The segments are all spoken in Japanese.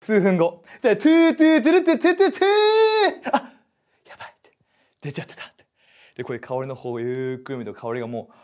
数分後。で、トゥートゥートゥルトゥトゥトゥトゥーあやばいって。出ちゃってたって。で、これ香りの方をゆっくり見ると香りがもう、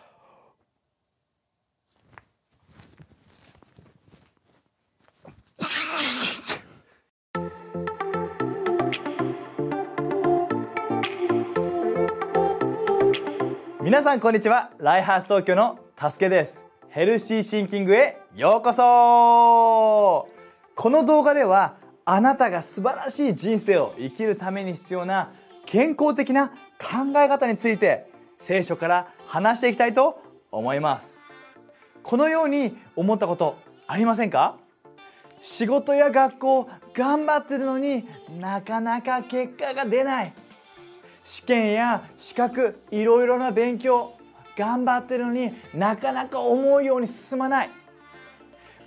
皆さんこんにちはライフハウス東京のたすけですヘルシーシンキングへようこそこの動画ではあなたが素晴らしい人生を生きるために必要な健康的な考え方について聖書から話していきたいと思います。このように思ったことありませんか？仕事や学校頑張ってるのになかなか結果が出ない。試験や資格いろいろな勉強頑張ってるのになかなか思うように進まない。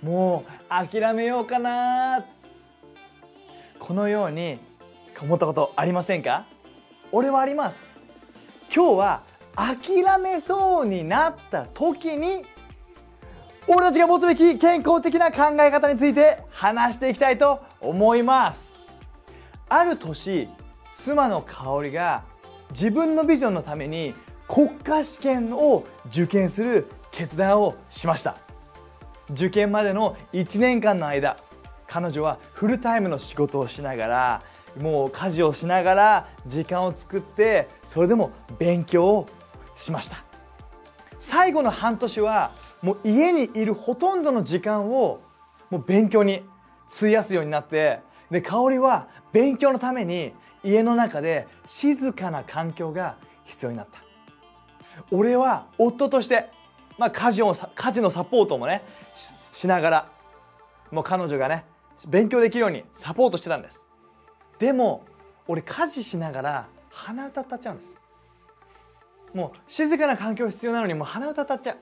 もう諦めようかな。このように思ったことありませんか？俺はあります。今日は諦めそうになった時に俺たちが持つべき健康的な考え方について話していきたいと思います。ある年妻の香りが自分のビジョンのために国家試験を受験する決断をしました。受験までの1年間の間彼女はフルタイムの仕事をしながらもう家事をしながら時間を作ってそれでも勉強をしました。最後の半年はもう家にいるほとんどの時間をもう勉強に費やすようになってで香りは勉強のために家の中で静かな環境が必要になった。俺は夫として、まあ、家事を家事のサポートもねしながらもう彼女がね勉強できるようにサポートしてたんです。でも俺家事しながら鼻歌歌っちゃうんです。もう静かな環境必要なのにもう鼻歌歌っちゃう。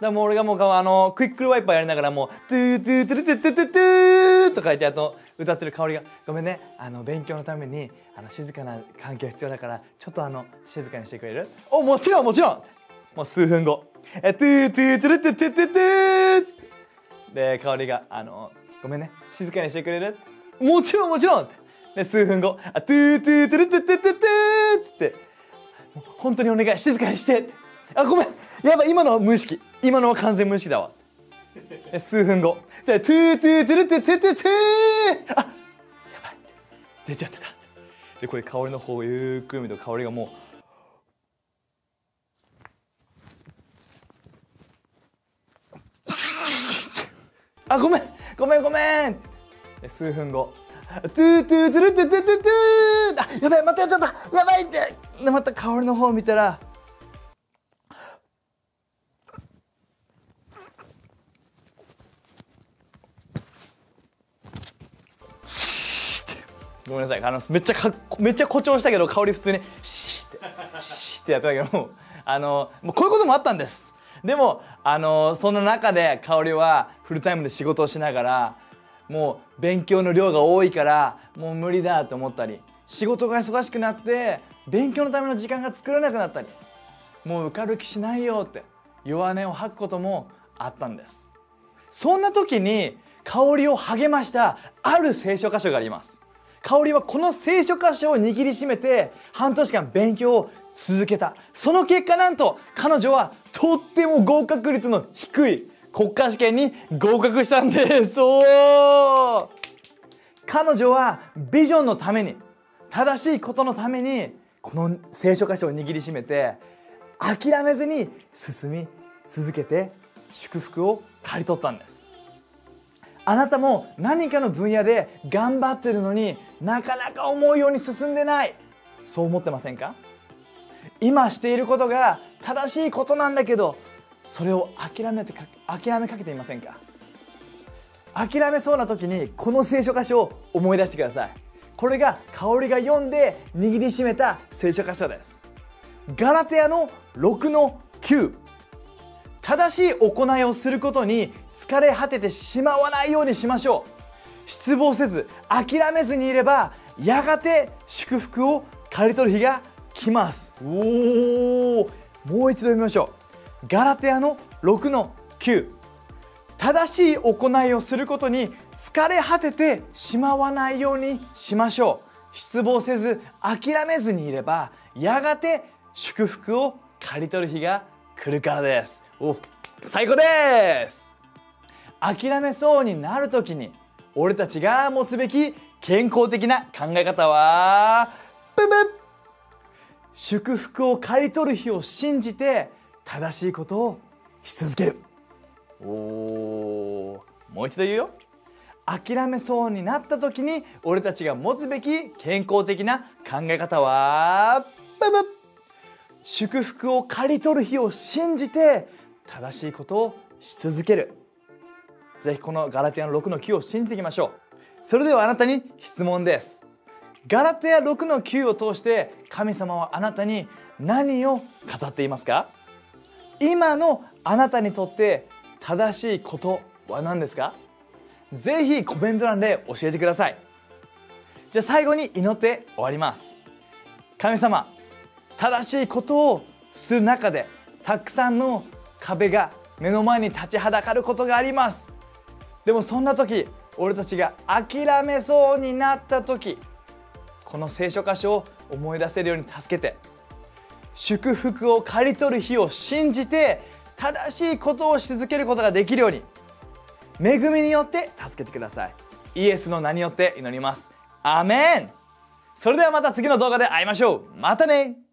だもう俺がもうあのクイックルワイパーやりながらもう「トゥートゥートゥルトゥトゥトゥトゥ」とか言ってあと歌ってる香りが「ごめんね。あの勉強のためにあの静かな環境必要だからちょっとあの静かにしてくれる?」おもちろんもちろん。もう数分後「えトゥートゥートゥルトゥトゥトゥトゥ」つって。で香りがあの「ごめんね。静かにしてくれる?」もちろんもちろん。ってで数分後「あトゥートゥートゥルトゥトゥトゥトゥ」つって「本当にお願い静かにして」って「あごめん。やばい今のは無意識。今のは完全無意識だわ」数分後。でトゥートゥートゥルトゥトゥトゥトゥあやばい。出ちゃってた。でこれ香りの方をゆっくり見ると香りがもうあごめんごめんごめん。で数分後。トゥートゥートゥルトゥトゥトゥトゥあやばいまたやっちゃった。やばいって。でまた香りの方を見たら。ごめんなさい。あのめっちゃかめっちゃ誇張したけど香り普通に。シーって。シーってやったけどもあのもうこういうこともあったんです。でもあのその中で香りはフルタイムで仕事をしながらもう勉強の量が多いからもう無理だと思ったり仕事が忙しくなって勉強のための時間が作れなくなったりもう受かる気しないよって弱音を吐くこともあったんです。そんな時に香りを励ましたある聖書箇所があります。香りはこの聖書箇所を握りしめて半年間勉強を続けた。その結果なんと彼女はとっても合格率の低い国家試験に合格したんですそう彼女はビジョンのために正しいことのためにこの聖書箇所を握りしめて諦めずに進み続けて祝福を刈り取ったんです。あなたも何かの分野で頑張ってるのになかなか思うように進んでない。そう思ってませんか？今していることが正しいことなんだけどそれを諦めて諦めかけていませんか？諦めそうな時にこの聖書箇所を思い出してください。これが香りが読んで握りしめた聖書箇所です。ガラテヤの6の9正しい行いをすることに疲れ果ててしまわないようにしましょう。失望せず諦めずにいればやがて祝福を刈り取る日が来ます。おおもう一度読みましょう。ガラテヤの6の9正しい行いをすることに疲れ果ててしまわないようにしましょう。失望せず諦めずにいればやがて祝福を刈り取る日が来るからです。お最高です。諦めそうになる時に俺たちが持つべき健康的な考え方はブブ祝福を刈り取る日を信じて正しいことをし続ける。おもう一度言うよ。諦めそうになった時に俺たちが持つべき健康的な考え方はブブ祝福を刈り取る日を信じて正しいことをし続ける。ぜひこのガラテヤの6の9を信じていきましょう。それではあなたに質問です。ガラテヤ6の9を通して神様はあなたに何を語っていますか？今のあなたにとって正しいことは何ですか？ぜひコメント欄で教えてください。じゃあ最後に祈って終わります。神様正しいことをする中でたくさんの壁が目の前に立ちはだかることがあります。でもそんな時俺たちが諦めそうになった時この聖書箇所を思い出せるように助けて祝福を刈り取る日を信じて正しいことをし続けることができるように恵みによって助けてください。イエスの名によって祈ります。アメン。それではまた次の動画で会いましょう。またね。